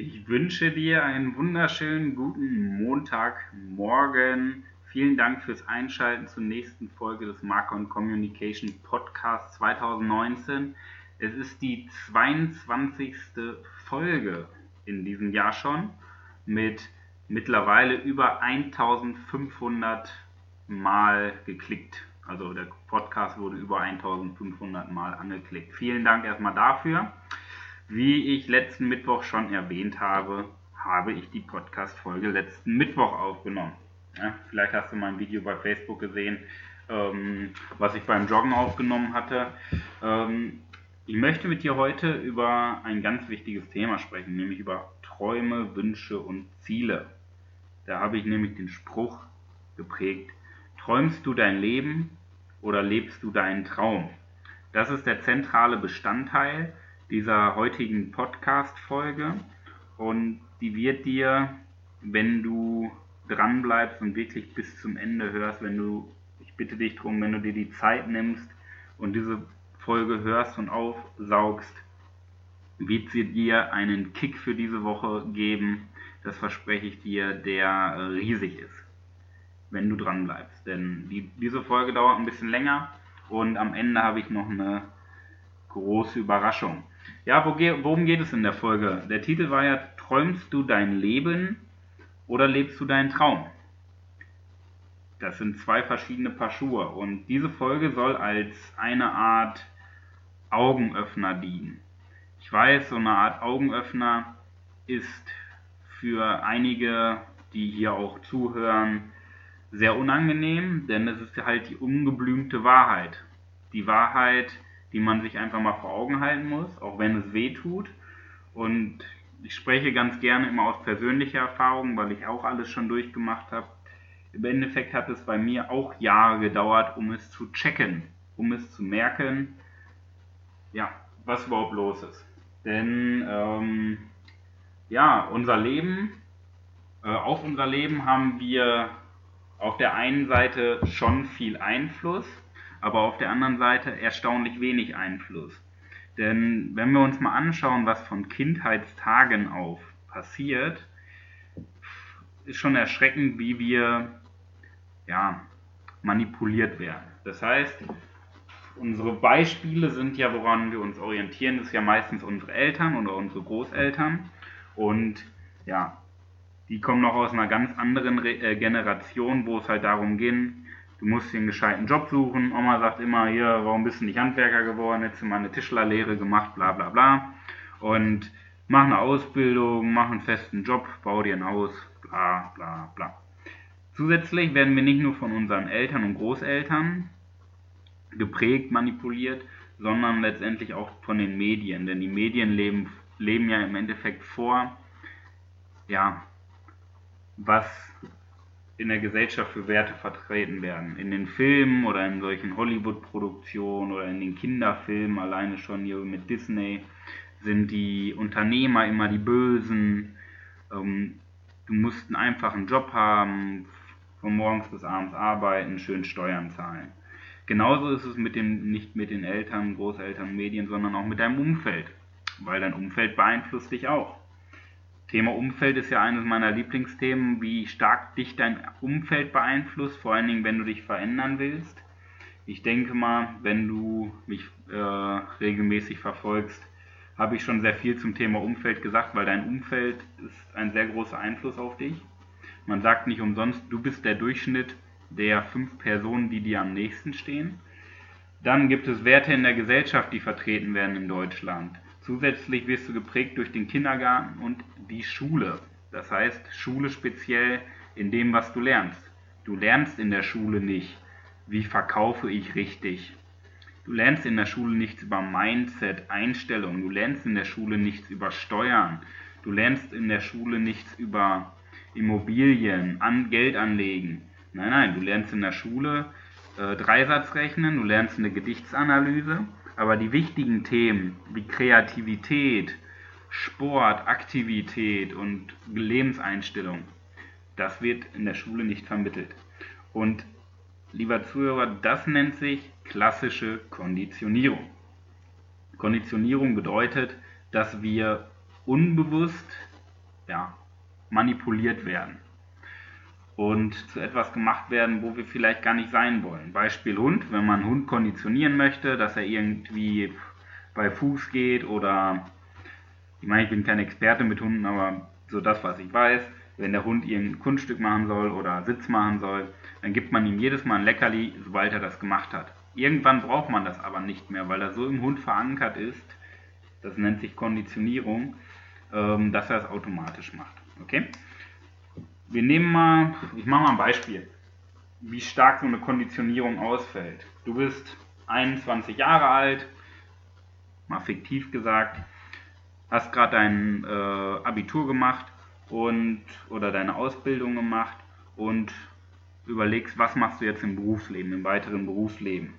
Ich wünsche dir einen wunderschönen guten Montagmorgen. Vielen Dank fürs Einschalten zur nächsten Folge des Marcon Communication Podcast 2019. Es ist die 22. Folge in diesem Jahr schon mit mittlerweile über 1500 Mal geklickt. Also der Podcast wurde über 1500 Mal angeklickt. Vielen Dank erstmal dafür. Wie ich letzten Mittwoch schon erwähnt habe, habe ich die Podcast-Folge letzten Mittwoch aufgenommen. Ja, vielleicht hast du mein Video bei Facebook gesehen, ähm, was ich beim Joggen aufgenommen hatte. Ähm, ich möchte mit dir heute über ein ganz wichtiges Thema sprechen, nämlich über Träume, Wünsche und Ziele. Da habe ich nämlich den Spruch geprägt, träumst du dein Leben oder lebst du deinen Traum? Das ist der zentrale Bestandteil dieser heutigen Podcast-Folge und die wird dir, wenn du dran bleibst und wirklich bis zum Ende hörst, wenn du, ich bitte dich darum, wenn du dir die Zeit nimmst und diese Folge hörst und aufsaugst, wird sie dir einen Kick für diese Woche geben, das verspreche ich dir, der riesig ist, wenn du dran bleibst. Denn die, diese Folge dauert ein bisschen länger und am Ende habe ich noch eine große Überraschung. Ja, wo, worum geht es in der Folge? Der Titel war ja Träumst du dein Leben oder lebst du deinen Traum? Das sind zwei verschiedene Paar Schuhe und diese Folge soll als eine Art Augenöffner dienen. Ich weiß, so eine Art Augenöffner ist für einige, die hier auch zuhören, sehr unangenehm, denn es ist halt die ungeblümte Wahrheit. Die Wahrheit, die man sich einfach mal vor Augen halten muss, auch wenn es weh tut. Und ich spreche ganz gerne immer aus persönlicher Erfahrung, weil ich auch alles schon durchgemacht habe. Im Endeffekt hat es bei mir auch Jahre gedauert, um es zu checken, um es zu merken, ja, was überhaupt los ist. Denn ähm, ja, unser Leben, äh, auf unser Leben haben wir auf der einen Seite schon viel Einfluss, aber auf der anderen Seite erstaunlich wenig Einfluss. Denn wenn wir uns mal anschauen, was von Kindheitstagen auf passiert, ist schon erschreckend, wie wir ja, manipuliert werden. Das heißt, unsere Beispiele sind ja, woran wir uns orientieren, das ist ja meistens unsere Eltern oder unsere Großeltern. Und ja, die kommen noch aus einer ganz anderen Re äh, Generation, wo es halt darum ging, du musst dir einen gescheiten Job suchen. Oma sagt immer, hier, warum bist du nicht Handwerker geworden? Hättest du mal eine Tischlerlehre gemacht, bla bla bla. Und mach eine Ausbildung, mach einen festen Job, bau dir ein Haus, bla bla bla. Zusätzlich werden wir nicht nur von unseren Eltern und Großeltern geprägt, manipuliert, sondern letztendlich auch von den Medien. Denn die Medien leben, leben ja im Endeffekt vor, ja, was in der Gesellschaft für Werte vertreten werden. In den Filmen oder in solchen Hollywood-Produktionen oder in den Kinderfilmen, alleine schon hier mit Disney, sind die Unternehmer immer die Bösen. Ähm, du musst einen einfachen Job haben, von morgens bis abends arbeiten, schön Steuern zahlen. Genauso ist es mit dem, nicht mit den Eltern, Großeltern, Medien, sondern auch mit deinem Umfeld, weil dein Umfeld beeinflusst dich auch. Thema Umfeld ist ja eines meiner Lieblingsthemen, wie stark dich dein Umfeld beeinflusst, vor allen Dingen, wenn du dich verändern willst. Ich denke mal, wenn du mich äh, regelmäßig verfolgst, habe ich schon sehr viel zum Thema Umfeld gesagt, weil dein Umfeld ist ein sehr großer Einfluss auf dich. Man sagt nicht umsonst, du bist der Durchschnitt der fünf Personen, die dir am nächsten stehen. Dann gibt es Werte in der Gesellschaft, die vertreten werden in Deutschland. Zusätzlich wirst du geprägt durch den Kindergarten und die Schule. Das heißt, Schule speziell in dem, was du lernst. Du lernst in der Schule nicht, wie verkaufe ich richtig. Du lernst in der Schule nichts über Mindset, Einstellung. Du lernst in der Schule nichts über Steuern. Du lernst in der Schule nichts über Immobilien, an Geld anlegen. Nein, nein, du lernst in der Schule äh, Dreisatzrechnen, du lernst eine Gedichtsanalyse aber die wichtigen Themen wie Kreativität, Sport, Aktivität und Lebenseinstellung, das wird in der Schule nicht vermittelt. Und lieber Zuhörer, das nennt sich klassische Konditionierung. Konditionierung bedeutet, dass wir unbewusst ja, manipuliert werden und zu etwas gemacht werden, wo wir vielleicht gar nicht sein wollen. Beispiel Hund, wenn man einen Hund konditionieren möchte, dass er irgendwie bei Fuß geht oder, ich meine, ich bin kein Experte mit Hunden, aber so das, was ich weiß, wenn der Hund irgendein Kunststück machen soll oder Sitz machen soll, dann gibt man ihm jedes Mal ein Leckerli, sobald er das gemacht hat. Irgendwann braucht man das aber nicht mehr, weil er so im Hund verankert ist, das nennt sich Konditionierung, ähm, dass er es automatisch macht. Okay? Wir nehmen mal, ich mache mal ein Beispiel, wie stark so eine Konditionierung ausfällt. Du bist 21 Jahre alt, mal fiktiv gesagt, hast gerade dein äh, Abitur gemacht und oder deine Ausbildung gemacht und überlegst, was machst du jetzt im Berufsleben, im weiteren Berufsleben.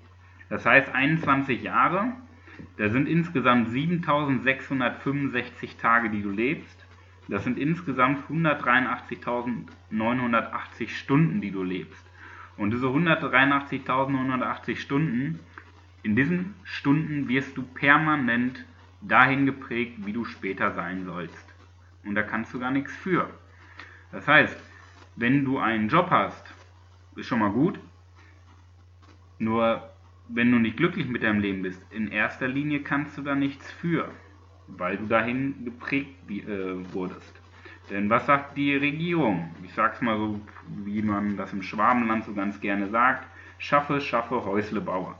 Das heißt 21 Jahre, da sind insgesamt 7665 Tage, die du lebst. Das sind insgesamt 183.980 Stunden, die du lebst. Und diese 183.980 Stunden, in diesen Stunden wirst du permanent dahin geprägt, wie du später sein sollst. Und da kannst du gar nichts für. Das heißt, wenn du einen Job hast, ist schon mal gut. Nur wenn du nicht glücklich mit deinem Leben bist, in erster Linie kannst du da nichts für, weil du dahin geprägt äh, wurdest. Denn was sagt die Regierung? Ich sag's mal so, wie man das im Schwabenland so ganz gerne sagt: Schaffe, schaffe, Häusle baue.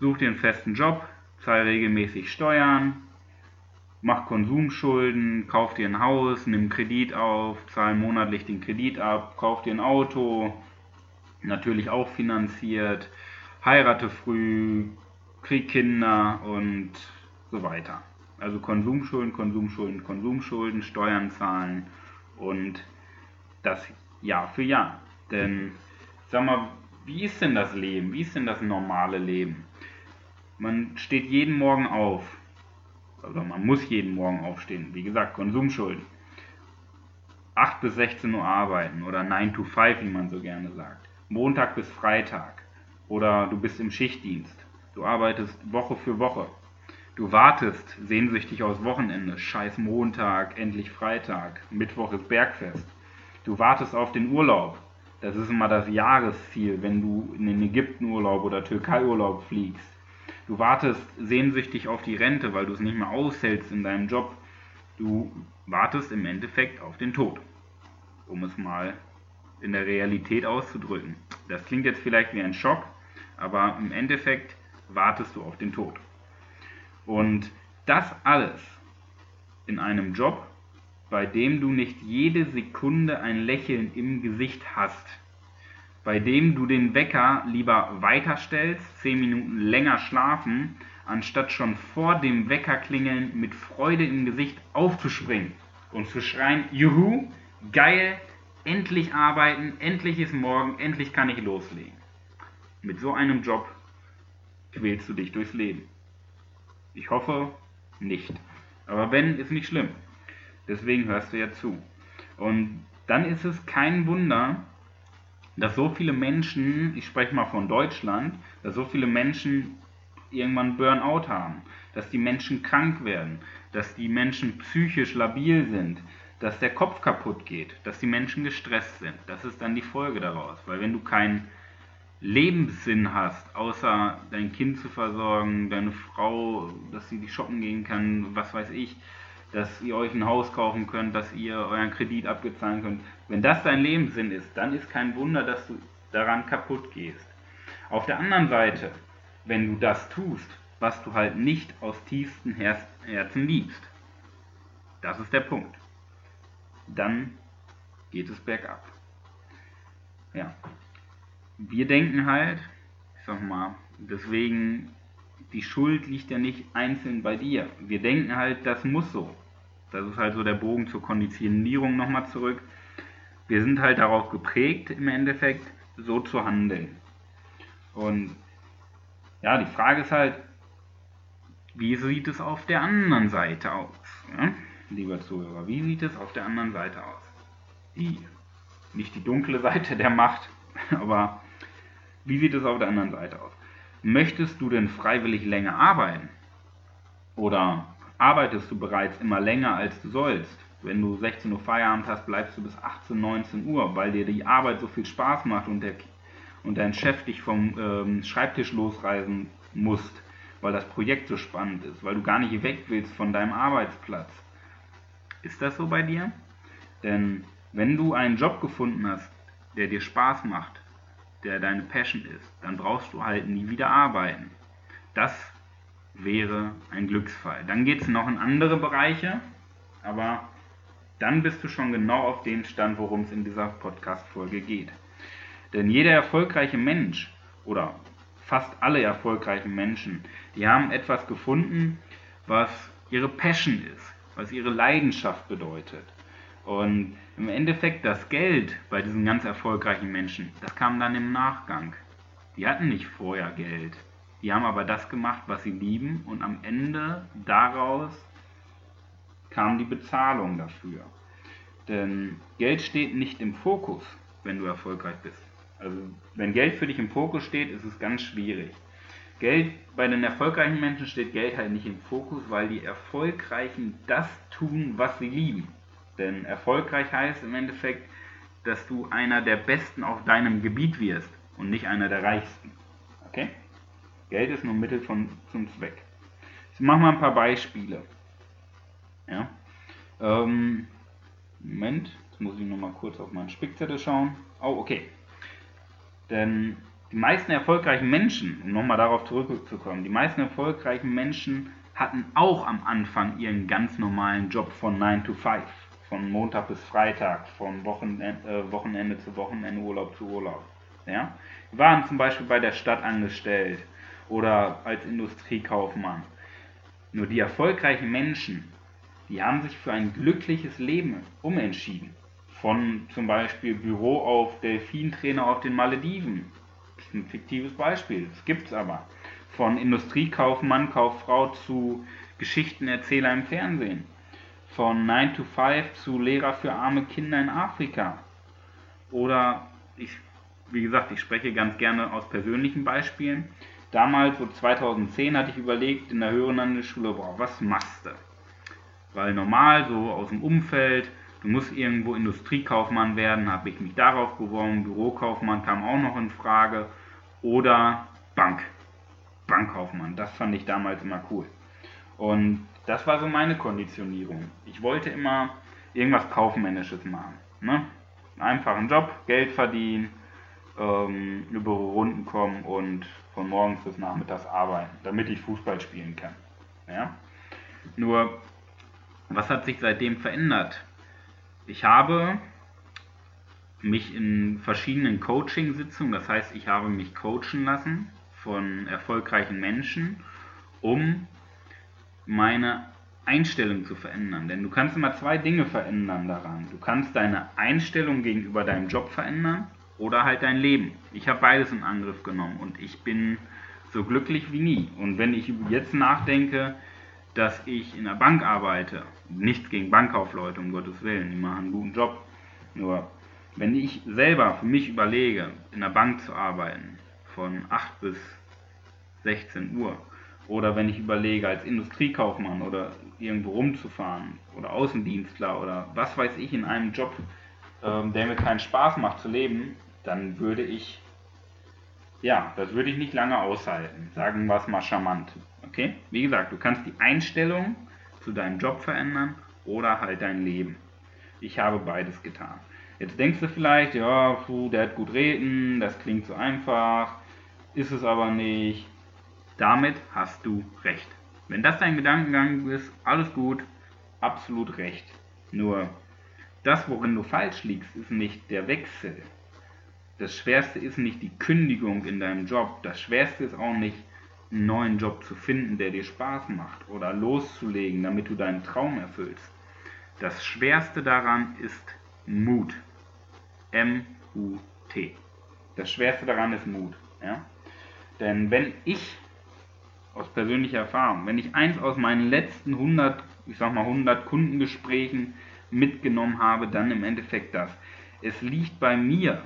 Such dir einen festen Job, zahl regelmäßig Steuern, mach Konsumschulden, kauf dir ein Haus, nimm Kredit auf, zahl monatlich den Kredit ab, kauf dir ein Auto, natürlich auch finanziert, heirate früh, krieg Kinder und so weiter. Also Konsumschulden, Konsumschulden, Konsumschulden, Steuern zahlen und das Jahr für Jahr. Denn sag mal, wie ist denn das Leben? Wie ist denn das normale Leben? Man steht jeden Morgen auf. Oder man muss jeden Morgen aufstehen. Wie gesagt, Konsumschulden. 8 bis 16 Uhr arbeiten oder 9 to 5, wie man so gerne sagt. Montag bis Freitag. Oder du bist im Schichtdienst. Du arbeitest Woche für Woche. Du wartest sehnsüchtig aufs Wochenende. Scheiß Montag, endlich Freitag. Mittwoch ist Bergfest. Du wartest auf den Urlaub. Das ist immer das Jahresziel, wenn du in den Ägyptenurlaub oder Türkei-Urlaub fliegst. Du wartest sehnsüchtig auf die Rente, weil du es nicht mehr aushältst in deinem Job. Du wartest im Endeffekt auf den Tod, um es mal in der Realität auszudrücken. Das klingt jetzt vielleicht wie ein Schock, aber im Endeffekt wartest du auf den Tod. Und das alles in einem Job, bei dem du nicht jede Sekunde ein Lächeln im Gesicht hast, bei dem du den Wecker lieber weiterstellst, 10 Minuten länger schlafen, anstatt schon vor dem Weckerklingeln mit Freude im Gesicht aufzuspringen und zu schreien, juhu, geil, endlich arbeiten, endlich ist morgen, endlich kann ich loslegen. Mit so einem Job quälst du dich durchs Leben. Ich hoffe nicht. Aber wenn, ist nicht schlimm. Deswegen hörst du ja zu. Und dann ist es kein Wunder, dass so viele Menschen, ich spreche mal von Deutschland, dass so viele Menschen irgendwann Burnout haben, dass die Menschen krank werden, dass die Menschen psychisch labil sind, dass der Kopf kaputt geht, dass die Menschen gestresst sind. Das ist dann die Folge daraus, weil wenn du keinen Lebenssinn hast, außer dein Kind zu versorgen, deine Frau, dass sie die shoppen gehen kann, was weiß ich, dass ihr euch ein Haus kaufen könnt, dass ihr euren Kredit abgezahlen könnt. Wenn das dein Lebenssinn ist, dann ist kein Wunder, dass du daran kaputt gehst. Auf der anderen Seite, wenn du das tust, was du halt nicht aus tiefstem Herzen liebst, das ist der Punkt. Dann geht es bergab. Ja. Wir denken halt, ich sag mal, deswegen die Schuld liegt ja nicht einzeln bei dir. Wir denken halt, das muss so. Das ist halt so der Bogen zur Konditionierung nochmal zurück. Wir sind halt darauf geprägt, im Endeffekt so zu handeln. Und ja, die Frage ist halt, wie sieht es auf der anderen Seite aus? Ja? Lieber Zuhörer, wie sieht es auf der anderen Seite aus? Die, nicht die dunkle Seite der Macht, aber wie sieht es auf der anderen Seite aus? Möchtest du denn freiwillig länger arbeiten? Oder arbeitest du bereits immer länger als du sollst. Wenn du 16 Uhr Feierabend hast, bleibst du bis 18, 19 Uhr, weil dir die Arbeit so viel Spaß macht und, der, und dein Chef dich vom ähm, Schreibtisch losreisen musst, weil das Projekt so spannend ist, weil du gar nicht weg willst von deinem Arbeitsplatz. Ist das so bei dir? Denn wenn du einen Job gefunden hast, der dir Spaß macht, der deine Passion ist, dann brauchst du halt nie wieder arbeiten. Das wäre ein Glücksfall. Dann geht es noch in andere Bereiche, aber dann bist du schon genau auf dem Stand, worum es in dieser Podcast-Folge geht. Denn jeder erfolgreiche Mensch oder fast alle erfolgreichen Menschen, die haben etwas gefunden, was ihre Passion ist, was ihre Leidenschaft bedeutet. Und im Endeffekt das Geld bei diesen ganz erfolgreichen Menschen, das kam dann im Nachgang. Die hatten nicht vorher Geld. Die haben aber das gemacht, was sie lieben und am Ende daraus kam die Bezahlung dafür. Denn Geld steht nicht im Fokus, wenn du erfolgreich bist. Also wenn Geld für dich im Fokus steht, ist es ganz schwierig. Geld bei den erfolgreichen Menschen steht Geld halt nicht im Fokus, weil die Erfolgreichen das tun, was sie lieben. Denn erfolgreich heißt im Endeffekt, dass du einer der Besten auf deinem Gebiet wirst und nicht einer der Reichsten. Okay? Geld ist nur Mittel von, zum Zweck. Ich mache mal ein paar Beispiele. Ja? Ähm, Moment, jetzt muss ich nochmal kurz auf meinen Spickzettel schauen. Oh, okay. Denn die meisten erfolgreichen Menschen, um nochmal darauf zurückzukommen, die meisten erfolgreichen Menschen hatten auch am Anfang ihren ganz normalen Job von 9 to 5, von Montag bis Freitag, von Wochenende, äh, Wochenende zu Wochenende, Urlaub zu Urlaub. Ja? Die waren zum Beispiel bei der Stadt angestellt oder als Industriekaufmann. Nur die erfolgreichen Menschen, die haben sich für ein glückliches Leben umentschieden. Von zum Beispiel Büro auf Delfintrainer auf den Malediven. Das ist ein fiktives Beispiel, das gibt es aber. Von Industriekaufmann, Kauffrau zu Geschichtenerzähler im Fernsehen. Von 9 to 5 zu Lehrer für arme Kinder in Afrika. Oder, ich, wie gesagt, ich spreche ganz gerne aus persönlichen Beispielen. Damals, so 2010, hatte ich überlegt in der höheren Handelsschule, boah, was machst du? Weil normal, so aus dem Umfeld, du musst irgendwo Industriekaufmann werden, habe ich mich darauf beworben, Bürokaufmann kam auch noch in Frage oder Bank, Bankkaufmann, das fand ich damals immer cool. Und das war so meine Konditionierung. Ich wollte immer irgendwas Kaufmännisches machen. Ne? Einfachen Job, Geld verdienen, ähm, über Runden kommen und von morgens bis nachmittags arbeiten, damit ich Fußball spielen kann. Ja? Nur, was hat sich seitdem verändert? Ich habe mich in verschiedenen Coaching-Sitzungen, das heißt, ich habe mich coachen lassen von erfolgreichen Menschen, um meine Einstellung zu verändern. Denn du kannst immer zwei Dinge verändern daran. Du kannst deine Einstellung gegenüber deinem Job verändern oder halt dein Leben. Ich habe beides in Angriff genommen und ich bin so glücklich wie nie. Und wenn ich jetzt nachdenke, dass ich in der Bank arbeite, nichts gegen Bankkaufleute, um Gottes Willen, die machen einen guten Job. Nur, wenn ich selber für mich überlege, in der Bank zu arbeiten, von 8 bis 16 Uhr, oder wenn ich überlege, als Industriekaufmann oder irgendwo rumzufahren, oder Außendienstler oder was weiß ich, in einem Job, ähm, der mir keinen Spaß macht zu leben, dann würde ich, ja, das würde ich nicht lange aushalten. Sagen wir es mal charmant. Okay? Wie gesagt, du kannst die Einstellung zu deinem Job verändern oder halt dein Leben. Ich habe beides getan. Jetzt denkst du vielleicht, ja, puh, der hat gut reden, das klingt so einfach, ist es aber nicht. Damit hast du recht. Wenn das dein Gedankengang ist, alles gut, absolut recht. Nur das, worin du falsch liegst, ist nicht der Wechsel, das Schwerste ist nicht die Kündigung in deinem Job. Das Schwerste ist auch nicht, einen neuen Job zu finden, der dir Spaß macht oder loszulegen, damit du deinen Traum erfüllst. Das Schwerste daran ist Mut. M-U-T. Das Schwerste daran ist Mut. Ja? Denn wenn ich aus persönlicher Erfahrung, wenn ich eins aus meinen letzten 100, ich sag mal 100 Kundengesprächen mitgenommen habe, dann im Endeffekt das. Es liegt bei mir,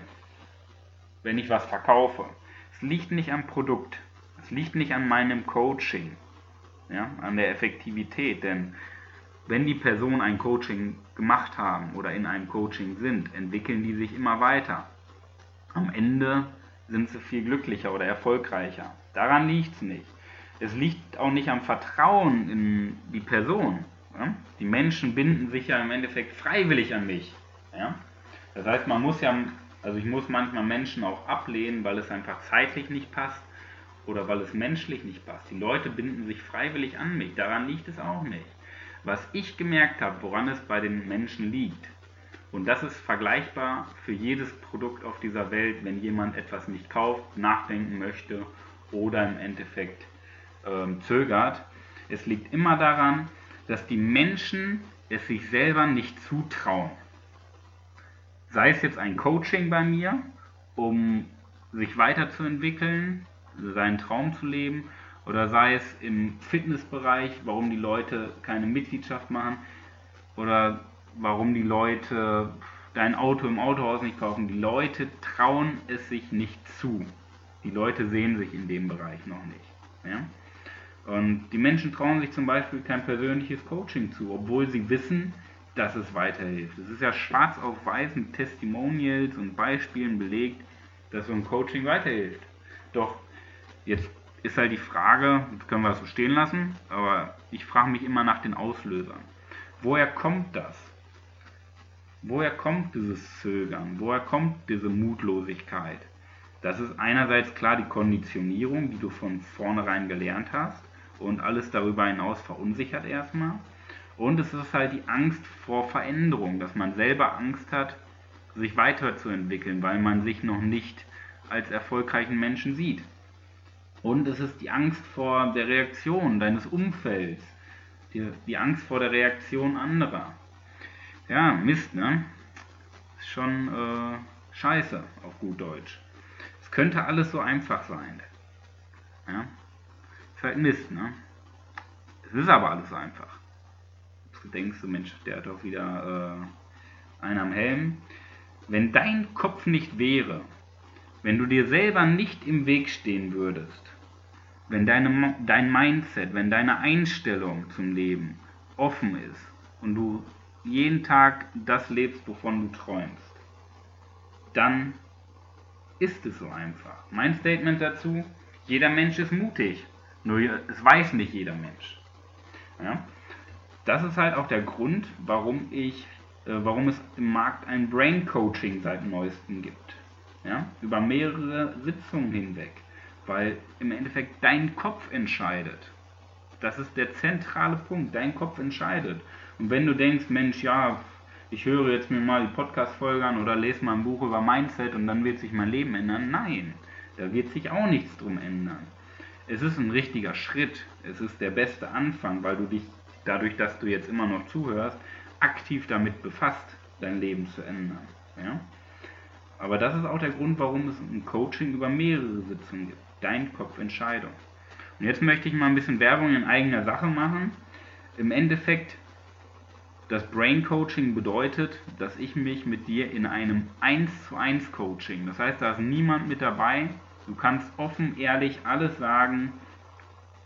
wenn ich was verkaufe. Es liegt nicht am Produkt. Es liegt nicht an meinem Coaching. ja, an der Effektivität. Denn wenn die Personen ein Coaching gemacht haben oder in einem Coaching sind, entwickeln die sich immer weiter. Am Ende sind sie viel glücklicher oder erfolgreicher. Daran liegt es nicht. Es liegt auch nicht am Vertrauen in die Person. Ja? Die Menschen binden sich ja im Endeffekt freiwillig an mich. Ja? Das heißt, man muss ja, also ich muss manchmal Menschen auch ablehnen, weil es einfach zeitlich nicht passt oder weil es menschlich nicht passt. Die Leute binden sich freiwillig an mich. Daran liegt es auch nicht. Was ich gemerkt habe, woran es bei den Menschen liegt, und das ist vergleichbar für jedes Produkt auf dieser Welt, wenn jemand etwas nicht kauft, nachdenken möchte oder im Endeffekt ähm, zögert. Es liegt immer daran, dass die Menschen es sich selber nicht zutrauen. Sei es jetzt ein Coaching bei mir, um sich weiterzuentwickeln, seinen Traum zu leben, oder sei es im Fitnessbereich, warum die Leute keine Mitgliedschaft machen, oder warum die Leute dein Auto im Autohaus nicht kaufen. Die Leute trauen es sich nicht zu. Die Leute sehen sich in dem Bereich noch nicht. Ja? Und die Menschen trauen sich zum Beispiel kein persönliches Coaching zu, obwohl sie wissen, dass es weiterhilft. Es ist ja schwarz auf weiß mit Testimonials und Beispielen belegt, dass so ein Coaching weiterhilft. Doch jetzt ist halt die Frage, jetzt können wir es so stehen lassen, aber ich frage mich immer nach den Auslösern. Woher kommt das? Woher kommt dieses Zögern? Woher kommt diese Mutlosigkeit? Das ist einerseits klar die Konditionierung, die du von vornherein gelernt hast und alles darüber hinaus verunsichert erstmal. Und es ist halt die Angst vor Veränderung, dass man selber Angst hat, sich weiterzuentwickeln, weil man sich noch nicht als erfolgreichen Menschen sieht. Und es ist die Angst vor der Reaktion deines Umfelds, die, die Angst vor der Reaktion anderer. Ja, Mist, ne? Ist schon äh, scheiße, auf gut Deutsch. Es könnte alles so einfach sein. Ja? Ist halt Mist, ne? Es ist aber alles einfach. Du denkst Mensch, der hat doch wieder äh, einen am Helm. Wenn dein Kopf nicht wäre, wenn du dir selber nicht im Weg stehen würdest, wenn deine, dein Mindset, wenn deine Einstellung zum Leben offen ist und du jeden Tag das lebst, wovon du träumst, dann ist es so einfach. Mein Statement dazu, jeder Mensch ist mutig, nur es weiß nicht jeder Mensch. Ja? Das ist halt auch der Grund, warum ich, äh, warum es im Markt ein Brain Coaching seit neuestem gibt. Ja? Über mehrere Sitzungen hinweg weil im Endeffekt dein Kopf entscheidet. Das ist der zentrale Punkt, dein Kopf entscheidet. Und wenn du denkst, Mensch, ja, ich höre jetzt mir mal die Podcast-Folge an oder lese mal ein Buch über Mindset und dann wird sich mein Leben ändern, nein, da wird sich auch nichts drum ändern. Es ist ein richtiger Schritt, es ist der beste Anfang, weil du dich dadurch, dass du jetzt immer noch zuhörst, aktiv damit befasst, dein Leben zu ändern. Ja? Aber das ist auch der Grund, warum es ein Coaching über mehrere Sitzungen gibt dein Kopf Entscheidung. Und jetzt möchte ich mal ein bisschen Werbung in eigener Sache machen. Im Endeffekt, das Brain Coaching bedeutet, dass ich mich mit dir in einem 1 zu 1 Coaching, das heißt, da ist niemand mit dabei, du kannst offen, ehrlich alles sagen,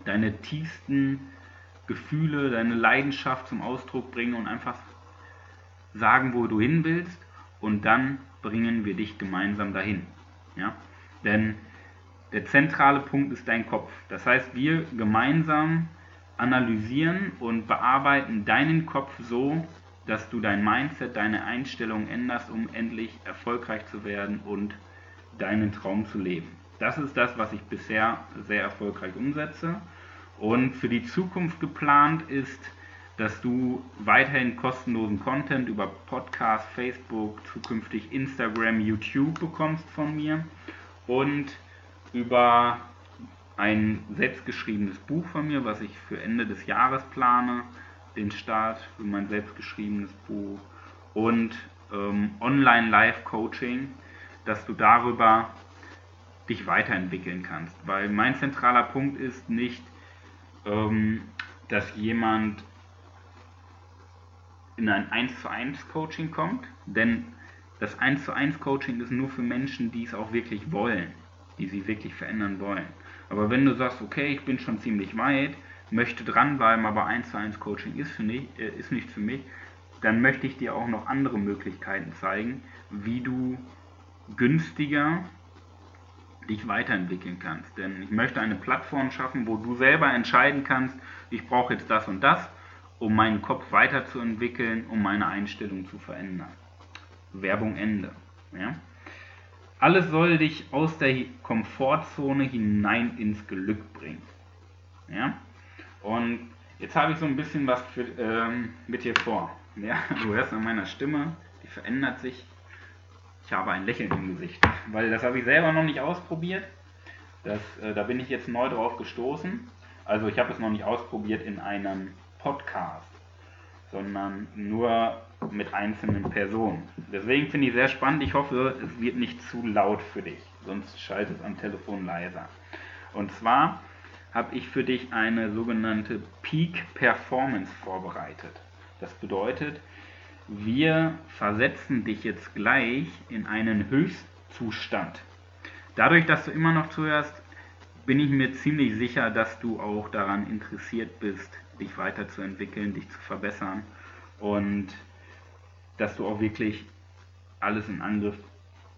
deine tiefsten Gefühle, deine Leidenschaft zum Ausdruck bringen und einfach sagen, wo du hin willst und dann bringen wir dich gemeinsam dahin. Ja? Denn der zentrale Punkt ist dein Kopf. Das heißt, wir gemeinsam analysieren und bearbeiten deinen Kopf so, dass du dein Mindset, deine Einstellung änderst, um endlich erfolgreich zu werden und deinen Traum zu leben. Das ist das, was ich bisher sehr erfolgreich umsetze. Und für die Zukunft geplant ist, dass du weiterhin kostenlosen Content über Podcast, Facebook, zukünftig Instagram, YouTube bekommst von mir und über ein selbstgeschriebenes Buch von mir, was ich für Ende des Jahres plane, den Start für mein selbstgeschriebenes Buch und ähm, Online-Live-Coaching, dass du darüber dich weiterentwickeln kannst. Weil mein zentraler Punkt ist nicht, ähm, dass jemand in ein 1 zu 1 Coaching kommt, denn das 1 zu 1 Coaching ist nur für Menschen, die es auch wirklich wollen die sie wirklich verändern wollen. Aber wenn du sagst, okay, ich bin schon ziemlich weit, möchte dranbleiben, aber 1 zu 1 Coaching ist, für nicht, äh, ist nicht für mich, dann möchte ich dir auch noch andere Möglichkeiten zeigen, wie du günstiger dich weiterentwickeln kannst. Denn ich möchte eine Plattform schaffen, wo du selber entscheiden kannst, ich brauche jetzt das und das, um meinen Kopf weiterzuentwickeln, um meine Einstellung zu verändern. Werbung Ende. Ja? Alles soll dich aus der Komfortzone hinein ins Glück bringen. Ja? Und jetzt habe ich so ein bisschen was für, ähm, mit dir vor. Ja? Du hörst an meiner Stimme, die verändert sich. Ich habe ein Lächeln im Gesicht, weil das habe ich selber noch nicht ausprobiert. Das, äh, da bin ich jetzt neu drauf gestoßen. Also ich habe es noch nicht ausprobiert in einem Podcast, sondern nur mit einzelnen Personen. Deswegen finde ich sehr spannend. Ich hoffe, es wird nicht zu laut für dich, sonst schaltet es am Telefon leiser. Und zwar habe ich für dich eine sogenannte Peak Performance vorbereitet. Das bedeutet, wir versetzen dich jetzt gleich in einen Höchstzustand. Dadurch, dass du immer noch zuhörst, bin ich mir ziemlich sicher, dass du auch daran interessiert bist, dich weiterzuentwickeln, dich zu verbessern und dass du auch wirklich alles in Angriff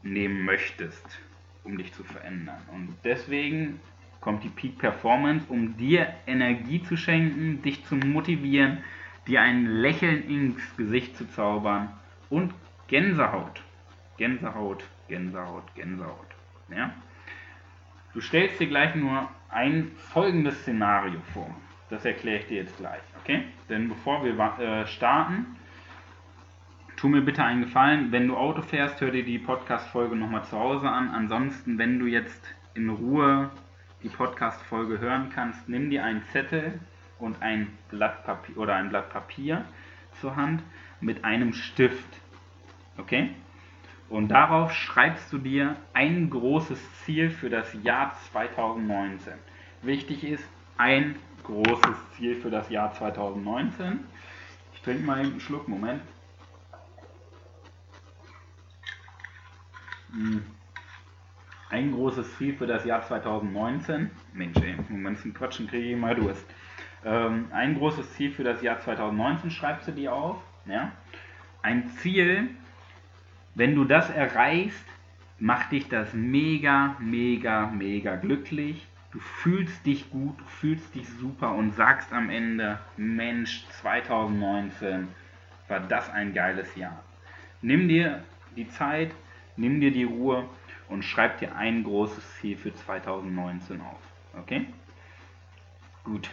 nehmen möchtest, um dich zu verändern. Und deswegen kommt die Peak Performance, um dir Energie zu schenken, dich zu motivieren, dir ein Lächeln ins Gesicht zu zaubern und Gänsehaut. Gänsehaut, Gänsehaut, Gänsehaut. Ja? Du stellst dir gleich nur ein folgendes Szenario vor. Das erkläre ich dir jetzt gleich, okay? Denn bevor wir äh, starten, tu mir bitte einen Gefallen. Wenn du Auto fährst, hör dir die Podcast-Folge nochmal zu Hause an. Ansonsten, wenn du jetzt in Ruhe die Podcast-Folge hören kannst, nimm dir einen Zettel und ein Blatt Papier oder ein Blatt Papier zur Hand mit einem Stift. Okay? Und darauf schreibst du dir ein großes Ziel für das Jahr 2019. Wichtig ist, ein großes Ziel für das Jahr 2019. Ich trinke mal einen Schluck, Moment. Hm. Ein großes Ziel für das Jahr 2019. Mensch, ey, Moment zum Quatschen kriege ich mal Durst. Ähm, ein großes Ziel für das Jahr 2019 schreibst du dir auf. Ja? Ein Ziel, wenn du das erreichst, macht dich das mega, mega, mega glücklich du fühlst dich gut, du fühlst dich super und sagst am Ende, Mensch, 2019 war das ein geiles Jahr. Nimm dir die Zeit, nimm dir die Ruhe und schreib dir ein großes Ziel für 2019 auf. Okay? Gut.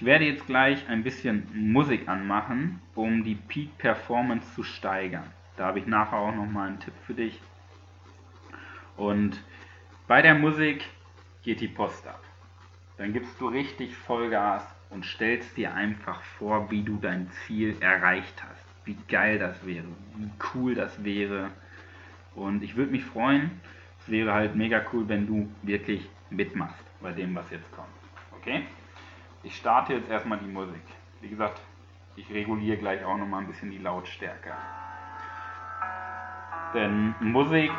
Ich werde jetzt gleich ein bisschen Musik anmachen, um die Peak Performance zu steigern. Da habe ich nachher auch nochmal einen Tipp für dich. Und bei der Musik geht die Post ab. Dann gibst du richtig Vollgas und stellst dir einfach vor, wie du dein Ziel erreicht hast. Wie geil das wäre, wie cool das wäre. Und ich würde mich freuen, es wäre halt mega cool, wenn du wirklich mitmachst bei dem, was jetzt kommt. Okay? Ich starte jetzt erstmal die Musik. Wie gesagt, ich reguliere gleich auch nochmal ein bisschen die Lautstärke. Denn Musik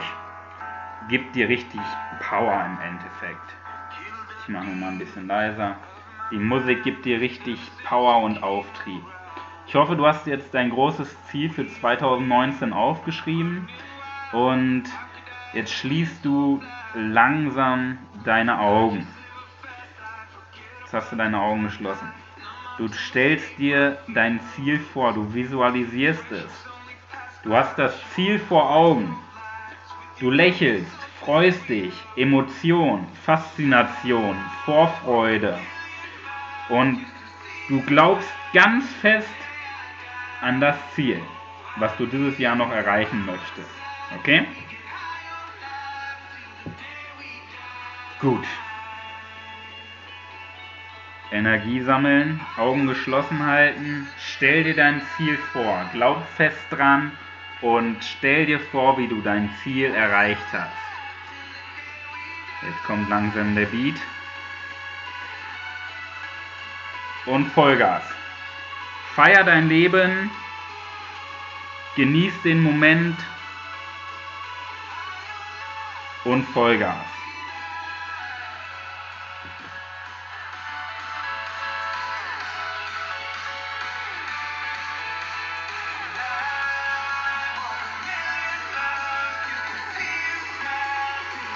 gibt dir richtig Power im Endeffekt. Ich mache nur mal ein bisschen leiser. Die Musik gibt dir richtig Power und Auftrieb. Ich hoffe, du hast jetzt dein großes Ziel für 2019 aufgeschrieben und jetzt schließt du langsam deine Augen. Jetzt hast du deine Augen geschlossen. Du stellst dir dein Ziel vor, du visualisierst es. Du hast das Ziel vor Augen. Du lächelst, freust dich, Emotion, Faszination, Vorfreude und du glaubst ganz fest an das Ziel, was du dieses Jahr noch erreichen möchtest. Okay? Gut. Energie sammeln, Augen geschlossen halten, stell dir dein Ziel vor, glaub fest dran und stell dir vor, wie du dein Ziel erreicht hast. Jetzt kommt langsam der Beat. Und Vollgas. Feier dein Leben, genieß den Moment und Vollgas.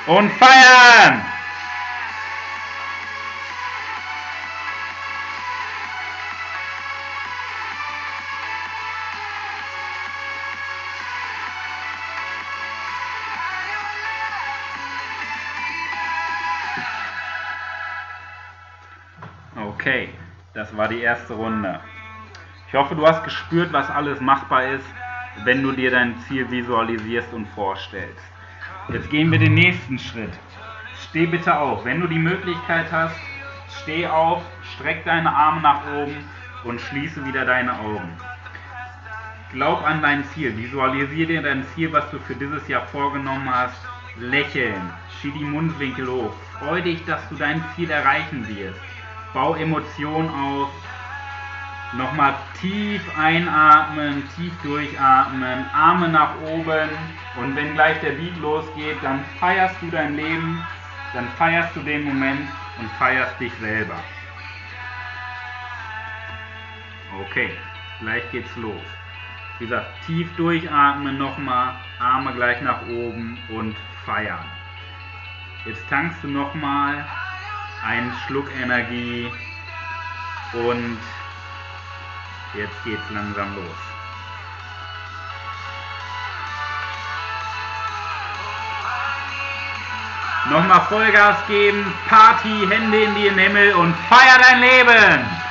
Und feiern! Okay, das war die erste Runde. Ich hoffe, du hast gespürt, was alles machbar ist, wenn du dir dein Ziel visualisierst und vorstellst. Jetzt gehen wir den nächsten Schritt. Steh bitte auf. Wenn du die Möglichkeit hast, steh auf, streck deine Arme nach oben und schließe wieder deine Augen. Glaub an dein Ziel. Visualisiere dir dein Ziel, was du für dieses Jahr vorgenommen hast. Lächeln. Schieb die Mundwinkel hoch. Freu dich, dass du dein Ziel erreichen wirst. Bau Emotionen auf. Nochmal tief einatmen, tief durchatmen, Arme nach oben und wenn gleich der Beat losgeht, dann feierst du dein Leben, dann feierst du den Moment und feierst dich selber. Okay, gleich geht's los. Wie gesagt, tief durchatmen nochmal, Arme gleich nach oben und feiern. Jetzt tankst du nochmal einen Schluck Energie und jetzt geht's langsam los. Nochmal Vollgas geben, Party, Hände in den Himmel und feier dein Leben!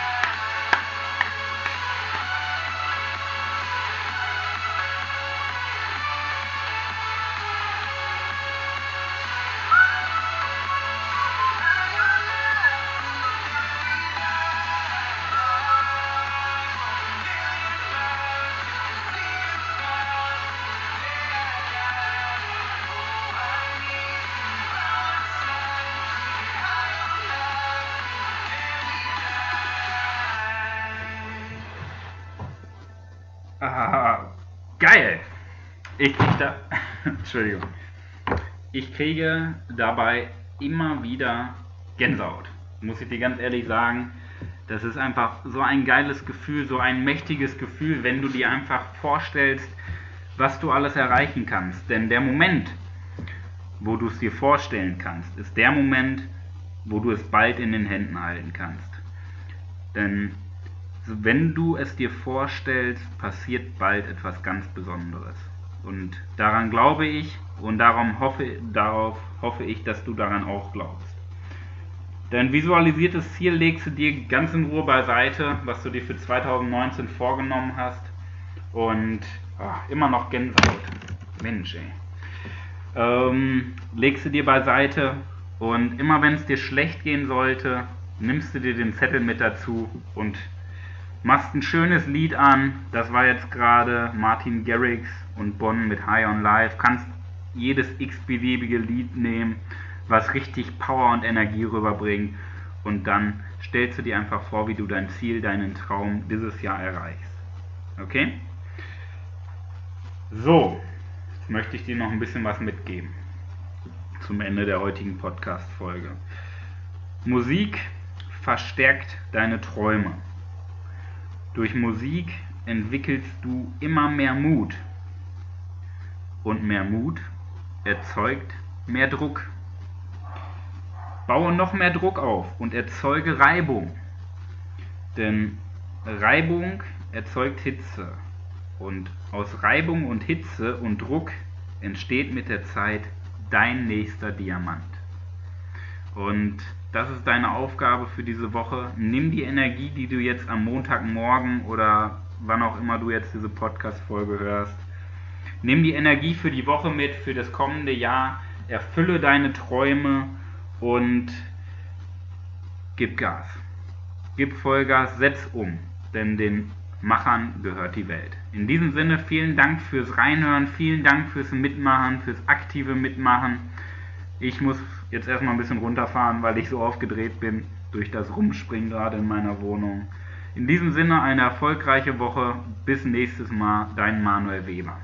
Geil! Ich kriege da. Entschuldigung. Ich kriege dabei immer wieder Gänsehaut. Muss ich dir ganz ehrlich sagen. Das ist einfach so ein geiles Gefühl, so ein mächtiges Gefühl, wenn du dir einfach vorstellst, was du alles erreichen kannst. Denn der Moment, wo du es dir vorstellen kannst, ist der Moment, wo du es bald in den Händen halten kannst. Denn wenn du es dir vorstellst, passiert bald etwas ganz Besonderes. Und daran glaube ich und darum hoffe, darauf hoffe ich, dass du daran auch glaubst. Dein visualisiertes Ziel legst du dir ganz in Ruhe beiseite, was du dir für 2019 vorgenommen hast. Und ach, immer noch Gänsehaut. Mensch, ey. Ähm, legst du dir beiseite und immer wenn es dir schlecht gehen sollte, nimmst du dir den Zettel mit dazu und machst ein schönes Lied an. Das war jetzt gerade Martin Garrix und Bonn mit High on Life. Kannst jedes x-beliebige Lied nehmen, was richtig Power und Energie rüberbringt. Und dann stellst du dir einfach vor, wie du dein Ziel, deinen Traum dieses Jahr erreichst. Okay? So, jetzt möchte ich dir noch ein bisschen was mitgeben zum Ende der heutigen Podcast-Folge. Musik verstärkt deine Träume. Durch Musik entwickelst du immer mehr Mut. Und mehr Mut erzeugt mehr Druck. Baue noch mehr Druck auf und erzeuge Reibung. Denn Reibung erzeugt Hitze. Und aus Reibung und Hitze und Druck entsteht mit der Zeit dein nächster Diamant. Und das ist deine Aufgabe für diese Woche. Nimm die Energie, die du jetzt am Montagmorgen oder wann auch immer du jetzt diese Podcast-Folge hörst, nimm die Energie für die Woche mit, für das kommende Jahr, erfülle deine Träume und gib Gas. Gib Vollgas, setz um, denn den Machern gehört die Welt. In diesem Sinne vielen Dank fürs Reinhören, vielen Dank fürs Mitmachen, fürs aktive Mitmachen. Ich muss jetzt erstmal ein bisschen runterfahren, weil ich so aufgedreht bin durch das Rumspringen gerade in meiner Wohnung. In diesem Sinne eine erfolgreiche Woche. Bis nächstes Mal, dein Manuel Weber.